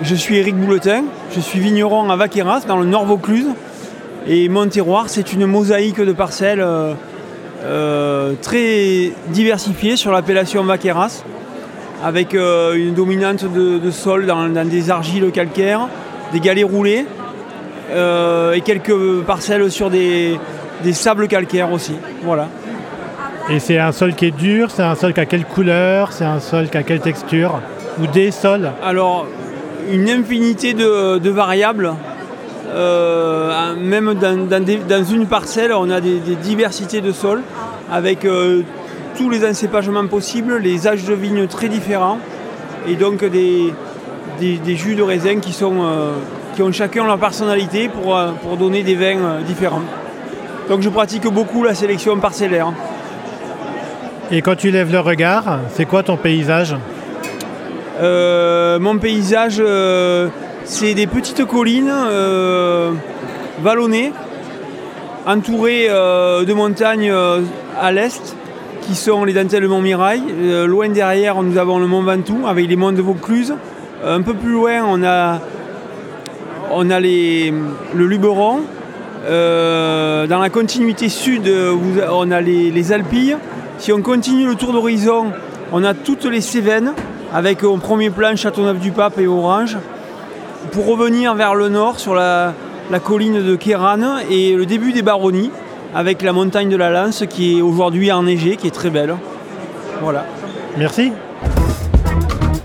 Je suis Eric Bouletin, je suis vigneron à Vaqueras, dans le Nord Vaucluse. Et mon terroir, c'est une mosaïque de parcelles euh, euh, très diversifiée sur l'appellation Vaqueras, avec euh, une dominante de, sol dans, des argiles calcaires, des galets roulés, et quelques parcelles sur des, des sables calcaires aussi. Voilà. Et c'est un sol qui est dur, c'est un sol qui a quelle couleur, c'est un sol qui a quelle texture Ou des sols? Alors, une infinité de, variables. Euh, même dans, une parcelle, on a des, diversités de sols avec euh, tous les encépagements possibles, les âges de vigne très différents et donc des, jus de raisin qui, sont, euh, qui ont chacun leur personnalité pour, pour donner des vins différents. Donc je pratique beaucoup la sélection parcellaire. Et quand tu lèves le regard, c'est quoi ton paysage? Mon paysage, euh, c'est des petites collines euh, vallonnées, entourées de montagnes à l'est, qui sont les dentelles de Montmirail. loin derrière, nous avons le Mont Ventoux, avec les monts de Vaucluse. un peu plus loin, on a, on a les, le Luberon. dans la continuité sud, on a les, les Alpilles. Si on continue le tour d'horizon, on a toutes les Cévennes, avec au premier plan Châteauneuf-du-Pape et Orange. Pour revenir vers le nord, sur la, colline de Kéran et le début des Baronnies, avec la montagne de la Lance qui est aujourd'hui enneigée, qui est très belle. Voilà. Merci.